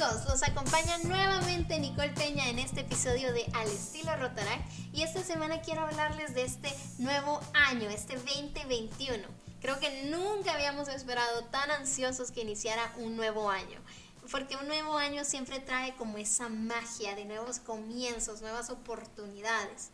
amigos, los acompaña nuevamente Nicole Peña en este episodio de Al estilo Rotaract y esta semana quiero hablarles de este nuevo año, este 2021. Creo que nunca habíamos esperado tan ansiosos que iniciara un nuevo año, porque un nuevo año siempre trae como esa magia de nuevos comienzos, nuevas oportunidades.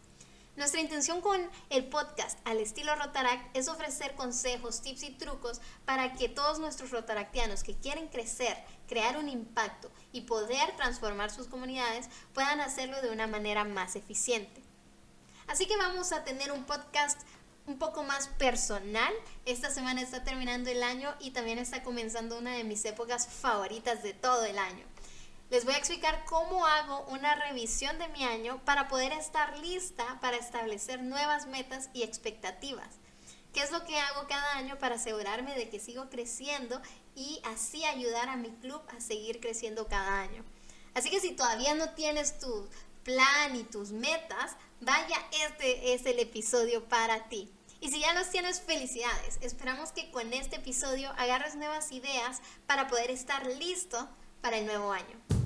Nuestra intención con el podcast al estilo Rotaract es ofrecer consejos, tips y trucos para que todos nuestros rotaractianos que quieren crecer, crear un impacto y poder transformar sus comunidades puedan hacerlo de una manera más eficiente. Así que vamos a tener un podcast un poco más personal. Esta semana está terminando el año y también está comenzando una de mis épocas favoritas de todo el año les voy a explicar cómo hago una revisión de mi año para poder estar lista para establecer nuevas metas y expectativas. ¿Qué es lo que hago cada año para asegurarme de que sigo creciendo y así ayudar a mi club a seguir creciendo cada año? Así que si todavía no tienes tu plan y tus metas, vaya, este es el episodio para ti. Y si ya los tienes, felicidades. Esperamos que con este episodio agarres nuevas ideas para poder estar listo para el nuevo año.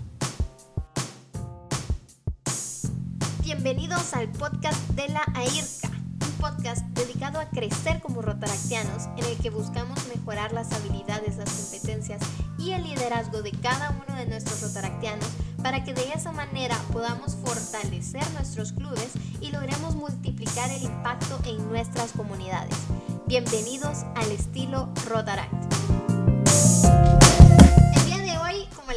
Bienvenidos al podcast de la AIRCA, un podcast dedicado a crecer como rotaractianos en el que buscamos mejorar las habilidades, las competencias y el liderazgo de cada uno de nuestros rotaractianos para que de esa manera podamos fortalecer nuestros clubes y logremos multiplicar el impacto en nuestras comunidades. Bienvenidos al estilo Rotaract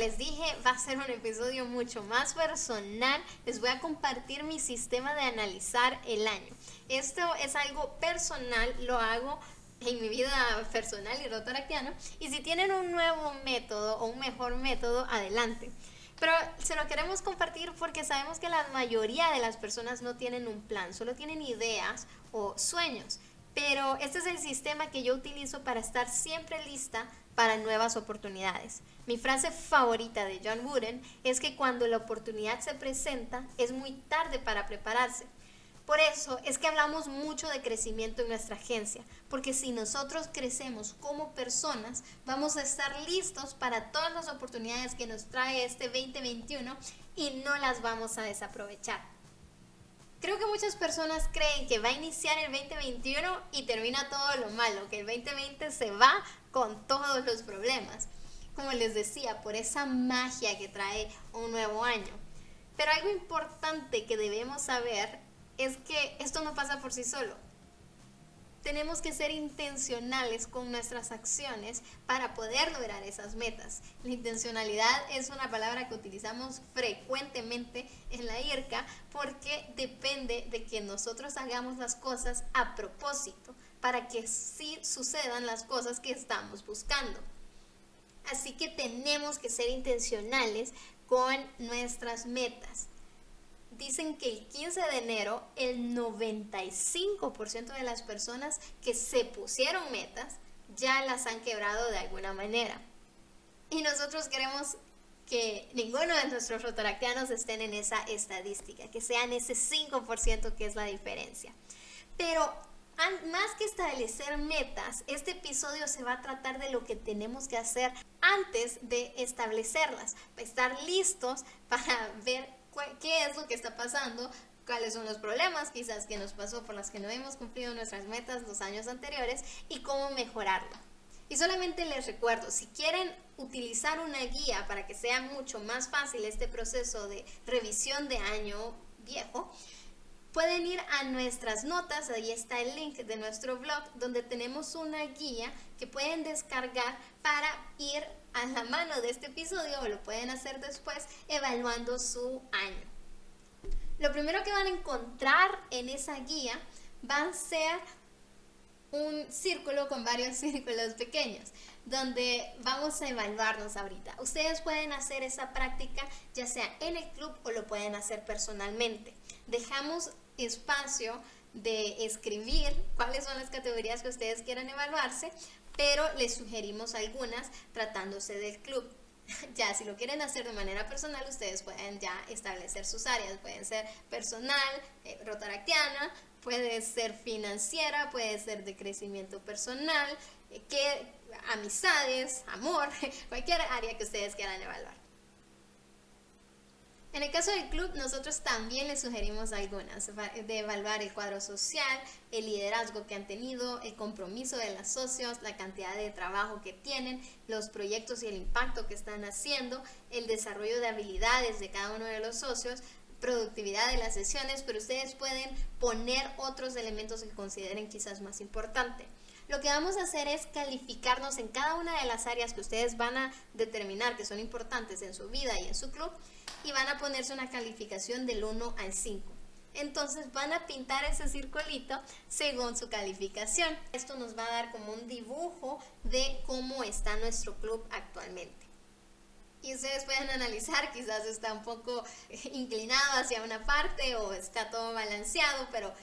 les dije, va a ser un episodio mucho más personal. Les voy a compartir mi sistema de analizar el año. Esto es algo personal, lo hago en mi vida personal y rotoractiana. Y si tienen un nuevo método o un mejor método, adelante. Pero se lo queremos compartir porque sabemos que la mayoría de las personas no tienen un plan, solo tienen ideas o sueños. Pero este es el sistema que yo utilizo para estar siempre lista para nuevas oportunidades. Mi frase favorita de John Wooden es que cuando la oportunidad se presenta es muy tarde para prepararse. Por eso es que hablamos mucho de crecimiento en nuestra agencia, porque si nosotros crecemos como personas, vamos a estar listos para todas las oportunidades que nos trae este 2021 y no las vamos a desaprovechar. Creo que muchas personas creen que va a iniciar el 2021 y termina todo lo malo, que el 2020 se va con todos los problemas. Como les decía, por esa magia que trae un nuevo año. Pero algo importante que debemos saber es que esto no pasa por sí solo tenemos que ser intencionales con nuestras acciones para poder lograr esas metas. La intencionalidad es una palabra que utilizamos frecuentemente en la IRCA porque depende de que nosotros hagamos las cosas a propósito para que sí sucedan las cosas que estamos buscando. Así que tenemos que ser intencionales con nuestras metas dicen que el 15 de enero el 95% de las personas que se pusieron metas ya las han quebrado de alguna manera. Y nosotros queremos que ninguno de nuestros rotaractianos estén en esa estadística, que sean ese 5% que es la diferencia. Pero más que establecer metas, este episodio se va a tratar de lo que tenemos que hacer antes de establecerlas, para estar listos para ver qué es lo que está pasando, cuáles son los problemas quizás que nos pasó por las que no hemos cumplido nuestras metas los años anteriores y cómo mejorarlo. Y solamente les recuerdo, si quieren utilizar una guía para que sea mucho más fácil este proceso de revisión de año viejo, pueden ir a nuestras notas, ahí está el link de nuestro blog, donde tenemos una guía que pueden descargar para ir a la mano de este episodio o lo pueden hacer después evaluando su año. Lo primero que van a encontrar en esa guía va a ser un círculo con varios círculos pequeños, donde vamos a evaluarnos ahorita. Ustedes pueden hacer esa práctica ya sea en el club o lo pueden hacer personalmente. Dejamos espacio de escribir cuáles son las categorías que ustedes quieran evaluarse pero les sugerimos algunas tratándose del club. Ya, si lo quieren hacer de manera personal, ustedes pueden ya establecer sus áreas. Pueden ser personal, eh, rotaractiana, puede ser financiera, puede ser de crecimiento personal, eh, que, amistades, amor, cualquier área que ustedes quieran evaluar. En el caso del club, nosotros también les sugerimos algunas, de evaluar el cuadro social, el liderazgo que han tenido, el compromiso de los socios, la cantidad de trabajo que tienen, los proyectos y el impacto que están haciendo, el desarrollo de habilidades de cada uno de los socios, productividad de las sesiones, pero ustedes pueden poner otros elementos que consideren quizás más importante. Lo que vamos a hacer es calificarnos en cada una de las áreas que ustedes van a determinar que son importantes en su vida y en su club y van a ponerse una calificación del 1 al 5. Entonces van a pintar ese circulito según su calificación. Esto nos va a dar como un dibujo de cómo está nuestro club actualmente. Y ustedes pueden analizar, quizás está un poco inclinado hacia una parte o está todo balanceado, pero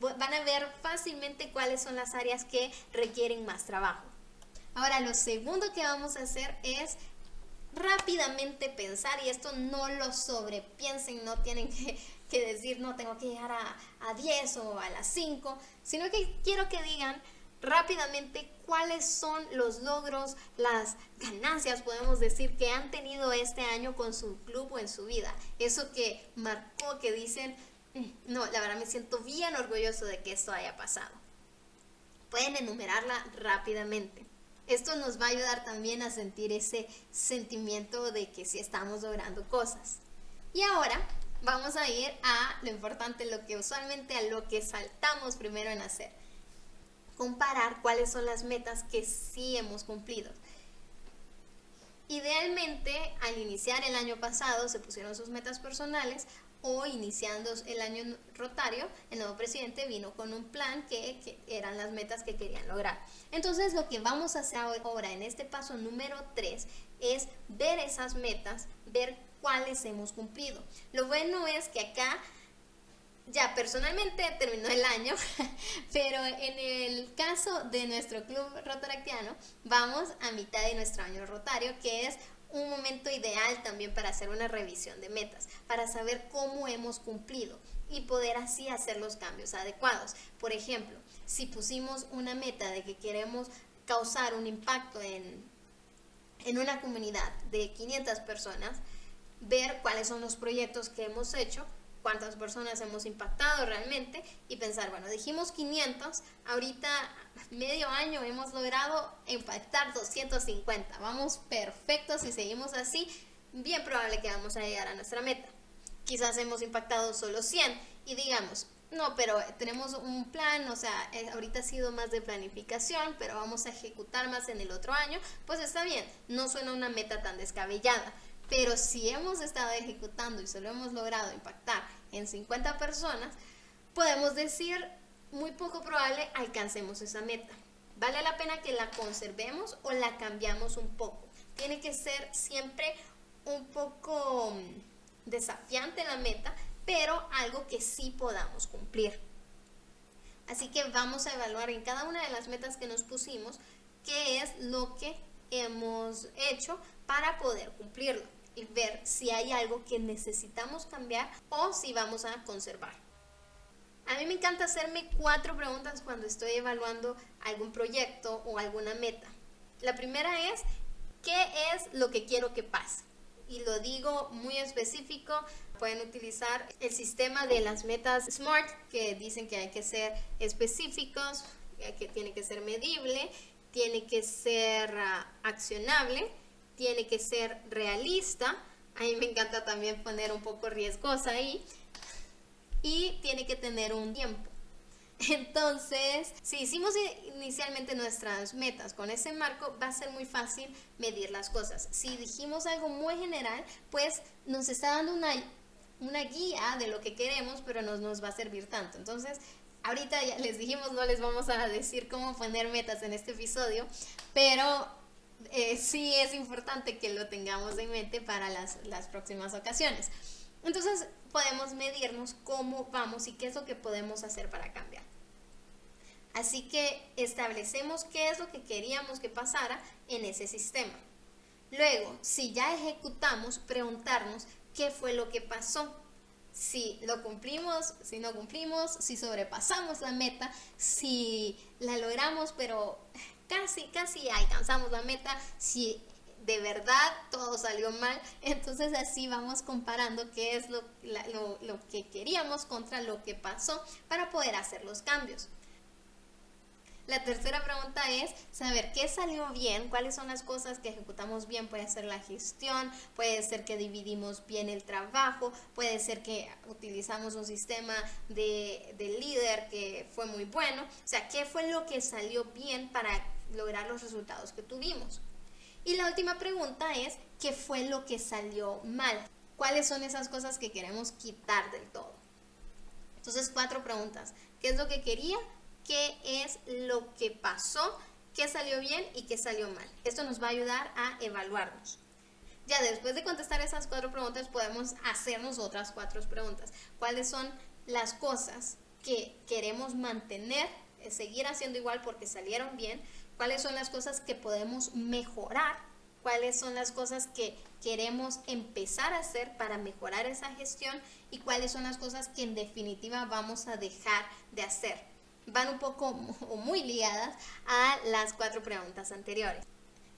van a ver fácilmente cuáles son las áreas que requieren más trabajo. Ahora, lo segundo que vamos a hacer es rápidamente pensar, y esto no lo sobrepiensen, no tienen que, decir, no, tengo que llegar a, a 10 o a las 5, sino que quiero que digan rápidamente cuáles son los logros, las ganancias, podemos decir, que han tenido este año con su club o en su vida. Eso que marcó, que dicen, no, la verdad me siento bien orgulloso de que esto haya pasado. Pueden enumerarla rápidamente. Esto nos va a ayudar también a sentir ese sentimiento de que sí estamos logrando cosas. Y ahora vamos a ir a lo importante, lo que usualmente a lo que saltamos primero en hacer. Comparar cuáles son las metas que sí hemos cumplido. Idealmente, al iniciar el año pasado se pusieron sus metas personales, o iniciando el año rotario, el nuevo presidente vino con un plan que, eran las metas que querían lograr. Entonces lo que vamos a hacer ahora en este paso número 3 es ver esas metas, ver cuáles hemos cumplido. Lo bueno es que acá ya personalmente terminó el año, pero en el caso de nuestro club rotaractiano, vamos a mitad de nuestro año rotario, que es un momento ideal también para hacer una revisión de metas, para saber cómo hemos cumplido y poder así hacer los cambios adecuados. Por ejemplo, si pusimos una meta de que queremos causar un impacto en, en una comunidad de 500 personas, ver cuáles son los proyectos que hemos hecho cuántas personas hemos impactado realmente y pensar, bueno, dijimos 500, ahorita medio año hemos logrado impactar 250, vamos perfectos si seguimos así, bien probable que vamos a llegar a nuestra meta. Quizás hemos impactado solo 100 y digamos, no, pero tenemos un plan, o sea, eh, ahorita ha sido más de planificación, pero vamos a ejecutar más en el otro año, pues está bien, no suena una meta tan descabellada. Pero si hemos estado ejecutando y solo hemos logrado impactar en 50 personas, podemos decir muy poco probable alcancemos esa meta. Vale la pena que la conservemos o la cambiamos un poco. Tiene que ser siempre un poco mm, desafiante la meta, pero algo que sí podamos cumplir. Así que vamos a evaluar en cada una de las metas que nos pusimos qué es lo que hemos hecho para poder cumplirlo y ver si hay algo que necesitamos cambiar o si vamos a conservar. A mí me encanta hacerme cuatro preguntas cuando estoy evaluando algún proyecto o alguna meta. La primera es, ¿qué es lo que quiero que pase? Y lo digo muy específico, pueden utilizar el sistema de las metas SMART, que dicen que hay que ser específicos, que tiene que ser medible, tiene que ser ah, accionable, tiene que ser realista. A mí me encanta también poner un poco riesgosa ahí. Y tiene que tener un tiempo. Entonces, si hicimos inicialmente nuestras metas con ese marco, va a ser muy fácil medir las cosas. Si dijimos algo muy general, pues nos está dando una, una guía de lo que queremos, pero no nos va a servir tanto. Entonces, ahorita ya les dijimos, no les vamos a decir cómo poner metas en este episodio, pero eh, sí es importante que lo tengamos en mente para las, las próximas ocasiones. Entonces podemos medirnos cómo vamos y qué es lo que podemos hacer para cambiar. Así que establecemos qué es lo que queríamos que pasara en ese sistema. Luego, si ya ejecutamos, preguntarnos qué fue lo que pasó. Si lo cumplimos, si no cumplimos, si sobrepasamos la meta, si la logramos, pero casi, casi alcanzamos la meta, si de verdad todo salió mal. Entonces así vamos comparando qué es lo, lo que queríamos contra lo que pasó para poder hacer los cambios. La tercera pregunta es saber qué salió bien, cuáles son las cosas que ejecutamos bien. Puede ser la gestión, puede ser que dividimos bien el trabajo, puede ser que utilizamos un sistema de, líder que fue muy bueno. O sea, ¿qué fue lo que salió bien para lograr los resultados que tuvimos? Y la última pregunta es, ¿qué fue lo que salió mal? ¿Cuáles son esas cosas que queremos quitar del todo? Entonces, cuatro preguntas. ¿Qué es lo que quería? qué es lo que pasó, qué salió bien y qué salió mal. Esto nos va a ayudar a evaluarnos. Ya después de contestar esas cuatro preguntas podemos hacernos otras cuatro preguntas. ¿Cuáles son las cosas que queremos mantener, eh, seguir haciendo igual porque salieron bien? ¿Cuáles son las cosas que podemos mejorar? ¿Cuáles son las cosas que queremos empezar a hacer para mejorar esa gestión? ¿Y cuáles son las cosas que en definitiva vamos a dejar de hacer? van un poco o muy ligadas a las cuatro preguntas anteriores.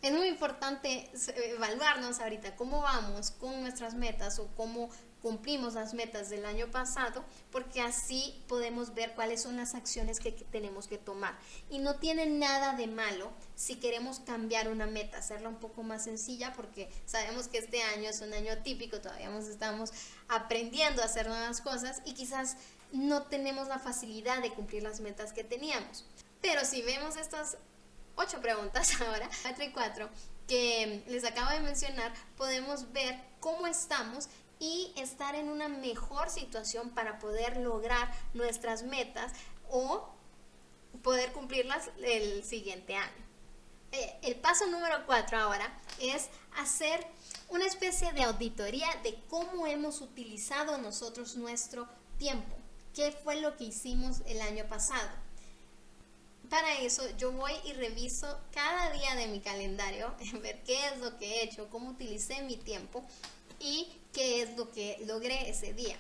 Es muy importante evaluarnos ahorita cómo vamos con nuestras metas o cómo cumplimos las metas del año pasado, porque así podemos ver cuáles son las acciones que tenemos que tomar. Y no tiene nada de malo si queremos cambiar una meta, hacerla un poco más sencilla, porque sabemos que este año es un año típico, todavía estamos aprendiendo a hacer nuevas cosas y quizás no tenemos la facilidad de cumplir las metas que teníamos. Pero si vemos estas ocho preguntas ahora, cuatro y cuatro, que les acabo de mencionar, podemos ver cómo estamos y estar en una mejor situación para poder lograr nuestras metas o poder cumplirlas el siguiente año. Eh, el paso número cuatro ahora es hacer una especie de auditoría de cómo hemos utilizado nosotros nuestro tiempo qué fue lo que hicimos el año pasado. Para eso yo voy y reviso cada día de mi calendario, ver qué es lo que he hecho, cómo utilicé mi tiempo y qué es lo que logré ese día.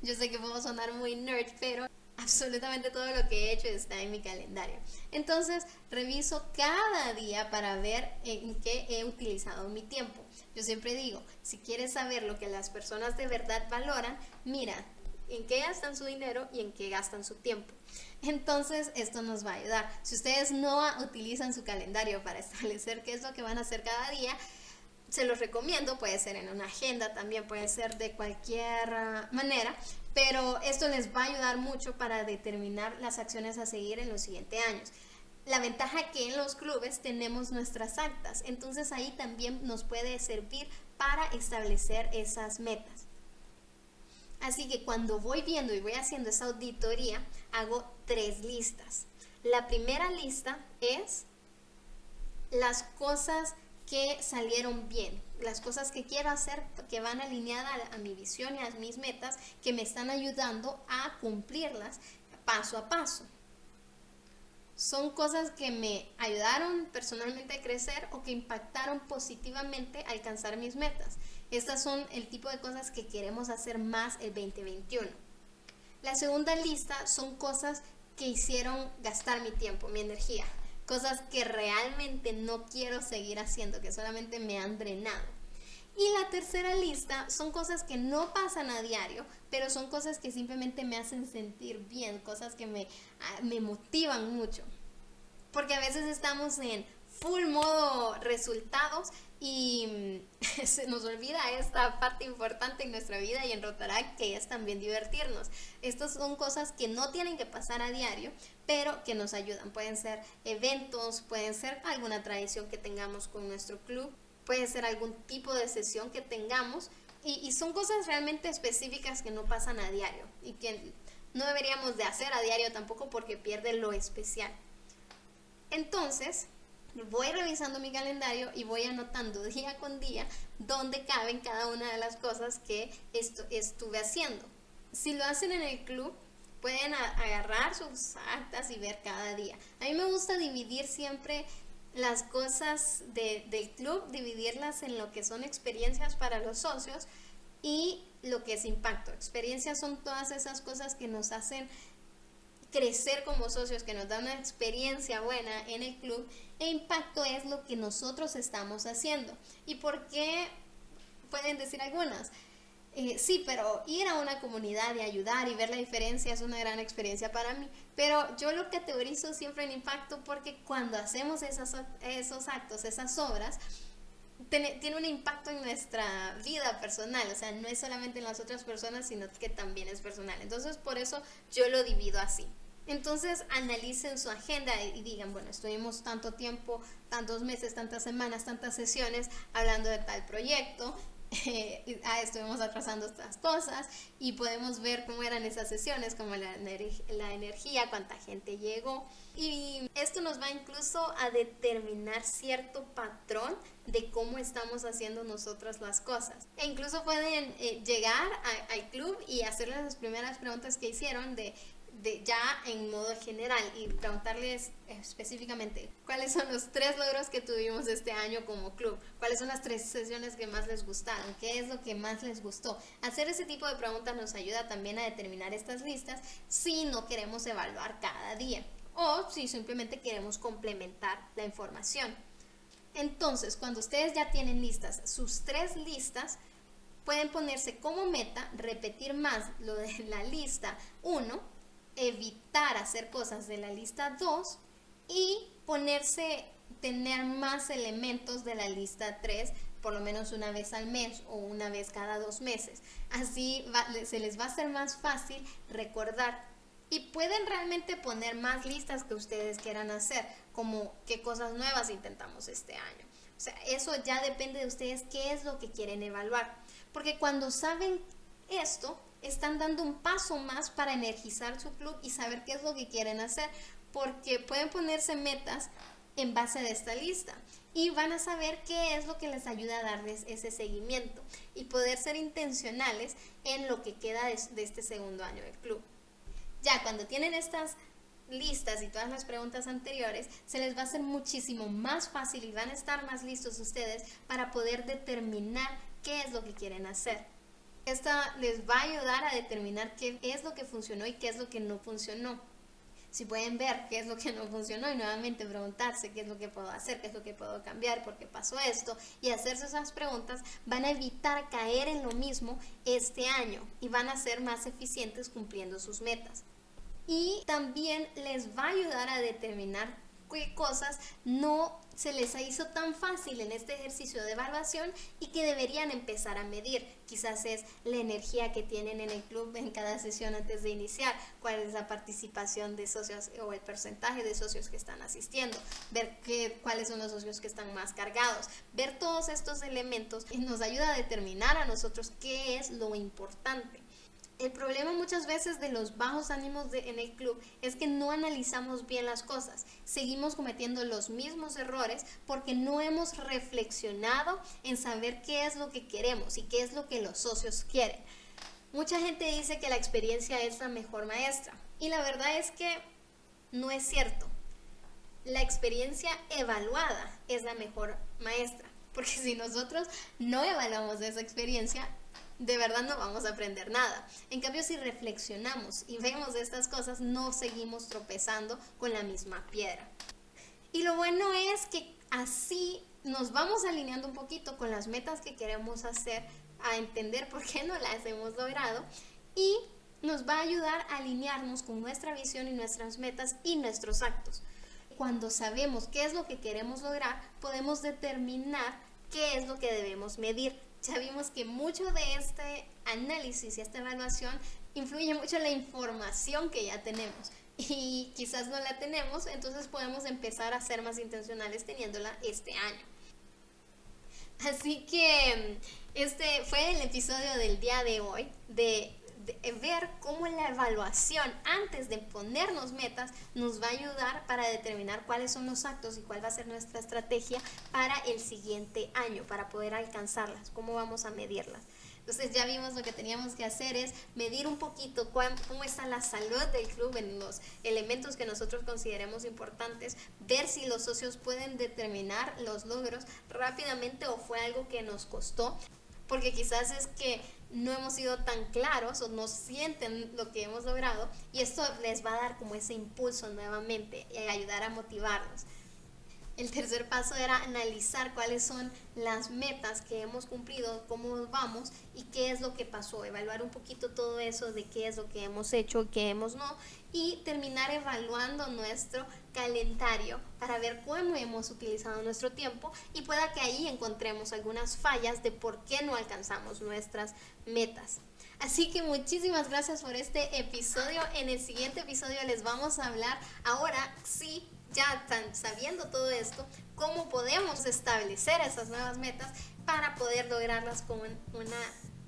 Yo sé que puedo sonar muy nerd, pero absolutamente todo lo que he hecho está en mi calendario. Entonces, reviso cada día para ver en qué he utilizado mi tiempo. Yo siempre digo, si quieres saber lo que las personas de verdad valoran, mira, en qué gastan su dinero y en qué gastan su tiempo. Entonces, esto nos va a ayudar. Si ustedes no utilizan su calendario para establecer qué es lo que van a hacer cada día, se los recomiendo, puede ser en una agenda, también puede ser de cualquier ah, manera, pero esto les va a ayudar mucho para determinar las acciones a seguir en los siguientes años. La ventaja que en los clubes tenemos nuestras actas, entonces ahí también nos puede servir para establecer esas metas. Así que cuando voy viendo y voy haciendo esa auditoría, hago tres listas. La primera lista es las cosas que salieron bien, las cosas que quiero hacer que van alineadas a, mi visión y a mis metas, que me están ayudando a cumplirlas paso a paso. Son cosas que me ayudaron personalmente a crecer o que impactaron positivamente a alcanzar mis metas. Estas son el tipo de cosas que queremos hacer más el 2021. La segunda lista son cosas que hicieron gastar mi tiempo, mi energía. Cosas que realmente no quiero seguir haciendo, que solamente me han drenado. Y la tercera lista son cosas que no pasan a diario, pero son cosas que simplemente me hacen sentir bien, cosas que me, ah, me motivan mucho. Porque a veces estamos en full modo resultados y se nos olvida esta parte importante en nuestra vida y en Rotaract que es también divertirnos. Estas son cosas que no tienen que pasar a diario, pero que nos ayudan. Pueden ser eventos, pueden ser alguna tradición que tengamos con nuestro club, puede ser algún tipo de sesión que tengamos y, y son cosas realmente específicas que no pasan a diario y que no deberíamos de hacer a diario tampoco porque pierde lo especial. Entonces, voy revisando mi calendario y voy anotando día con día dónde caben cada una de las cosas que estuve haciendo. Si lo hacen en el club, pueden agarrar sus actas y ver cada día. A mí me gusta dividir siempre las cosas del club, dividirlas en lo que son experiencias para los socios y lo que es impacto. Experiencias son todas esas cosas que nos hacen crecer como socios, que nos da una experiencia buena en el club, e impacto es lo que nosotros estamos haciendo. ¿Y por qué? Pueden decir algunas. Eh, sí, pero ir a una comunidad y ayudar y ver la diferencia es una gran experiencia para mí. Pero yo lo categorizo siempre en impacto porque cuando hacemos esas, esos actos, esas obras, tiene, un impacto en nuestra vida personal, o sea, no es solamente en las otras personas, sino que también es personal. Entonces, por eso yo lo divido así. Entonces, analicen su agenda y digan, bueno, estuvimos tanto tiempo, tantos meses, tantas semanas, tantas sesiones hablando de tal proyecto eh, ah, estuvimos atrasando estas cosas y podemos ver cómo eran esas sesiones, como la, la energía, cuánta gente llegó. Y esto nos va incluso a determinar cierto patrón de cómo estamos haciendo nosotros las cosas. E incluso pueden eh, llegar al club y hacerles las primeras preguntas que hicieron de de ya en modo general y preguntarles específicamente cuáles son los tres logros que tuvimos este año como club, cuáles son las tres sesiones que más les gustaron, qué es lo que más les gustó. Hacer ese tipo de preguntas nos ayuda también a determinar estas listas si no queremos evaluar cada día o si simplemente queremos complementar la información. Entonces, cuando ustedes ya tienen listas sus tres listas, pueden ponerse como meta repetir más lo de la lista 1 evitar hacer cosas de la lista 2 y ponerse, tener más elementos de la lista 3 por lo menos una vez al mes o una vez cada dos meses. Así se les va a hacer más fácil recordar y pueden realmente poner más listas que ustedes quieran hacer, como qué cosas nuevas intentamos este año. O sea, eso ya depende de ustedes qué es lo que quieren evaluar. Porque cuando saben esto, están dando un paso más para energizar su club y saber qué es lo que quieren hacer, porque pueden ponerse metas en base de esta lista y van a saber qué es lo que les ayuda a darles ese seguimiento y poder ser intencionales en lo que queda de, de este segundo año del club. Ya cuando tienen estas listas y todas las preguntas anteriores, se les va a hacer muchísimo más fácil y van a estar más listos ustedes para poder determinar qué es lo que quieren hacer. Esta les va a ayudar a determinar qué es lo que funcionó y qué es lo que no funcionó. Si pueden ver qué es lo que no funcionó y nuevamente preguntarse qué es lo que puedo hacer, qué es lo que puedo cambiar, por qué pasó esto y hacerse esas preguntas, van a evitar caer en lo mismo este año y van a ser más eficientes cumpliendo sus metas. Y también les va a ayudar a determinar cosas no se les hizo tan fácil en este ejercicio de evaluación y que deberían empezar a medir. Quizás es la energía que tienen en el club en cada sesión antes de iniciar, cuál es la participación de socios o el porcentaje de socios que están asistiendo, ver qué, cuáles son los socios que están más cargados, ver todos estos elementos y nos ayuda a determinar a nosotros qué es lo importante. El problema muchas veces de los bajos ánimos en el club es que no analizamos bien las cosas. Seguimos cometiendo los mismos errores porque no hemos reflexionado en saber qué es lo que queremos y qué es lo que los socios quieren. Mucha gente dice que la experiencia es la mejor maestra y la verdad es que no es cierto. La experiencia evaluada es la mejor maestra porque si nosotros no evaluamos esa experiencia, de verdad no vamos a aprender nada. En cambio, si reflexionamos y vemos estas cosas, no seguimos tropezando con la misma piedra. Y lo bueno es que así nos vamos alineando un poquito con las metas que queremos hacer, a entender por qué no las hemos logrado y nos va a ayudar a alinearnos con nuestra visión y nuestras metas y nuestros actos. Cuando sabemos qué es lo que queremos lograr, podemos determinar qué es lo que debemos medir ya vimos que mucho de este análisis y esta evaluación influye mucho en la información que ya tenemos y quizás no la tenemos, entonces podemos empezar a ser más intencionales teniéndola este año. Así que este fue el episodio del día de hoy de ver cómo la evaluación antes de ponernos metas nos va a ayudar para determinar cuáles son los actos y cuál va a ser nuestra estrategia para el siguiente año, para poder alcanzarlas, cómo vamos a medirlas. Entonces ya vimos lo que teníamos que hacer es medir un poquito cómo está la salud del club en los elementos que nosotros consideremos importantes, ver si los socios pueden determinar los logros rápidamente o fue algo que nos costó porque quizás es que no hemos sido tan claros o no sienten lo que hemos logrado y esto les va a dar como ese impulso nuevamente y ayudar a motivarnos. El tercer paso era analizar cuáles son las metas que hemos cumplido, cómo vamos y qué es lo que pasó. Evaluar un poquito todo eso de qué es lo que hemos hecho, qué hemos no. Y terminar evaluando nuestro calendario para ver cómo hemos utilizado nuestro tiempo y pueda que ahí encontremos algunas fallas de por qué no alcanzamos nuestras metas. Así que muchísimas gracias por este episodio. En el siguiente episodio les vamos a hablar ahora sí ya sabiendo todo esto, cómo podemos establecer esas nuevas metas para poder lograrlas con una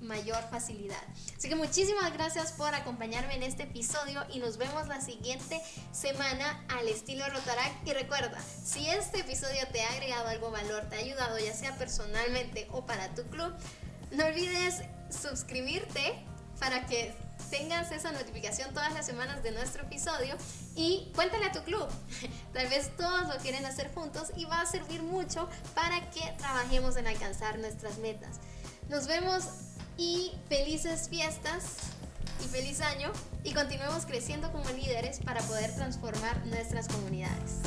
mayor facilidad. Así que muchísimas gracias por acompañarme en este episodio y nos vemos la siguiente semana al estilo Rotarac. Y recuerda, si este episodio te ha agregado algo valor, te ha ayudado ya sea personalmente o para tu club, no olvides suscribirte para que tengas esa notificación todas las semanas de nuestro episodio y cuéntale a tu club. Tal vez todos lo quieren hacer juntos y va a servir mucho para que trabajemos en alcanzar nuestras metas. Nos vemos y felices fiestas y feliz año y continuemos creciendo como líderes para poder transformar nuestras comunidades.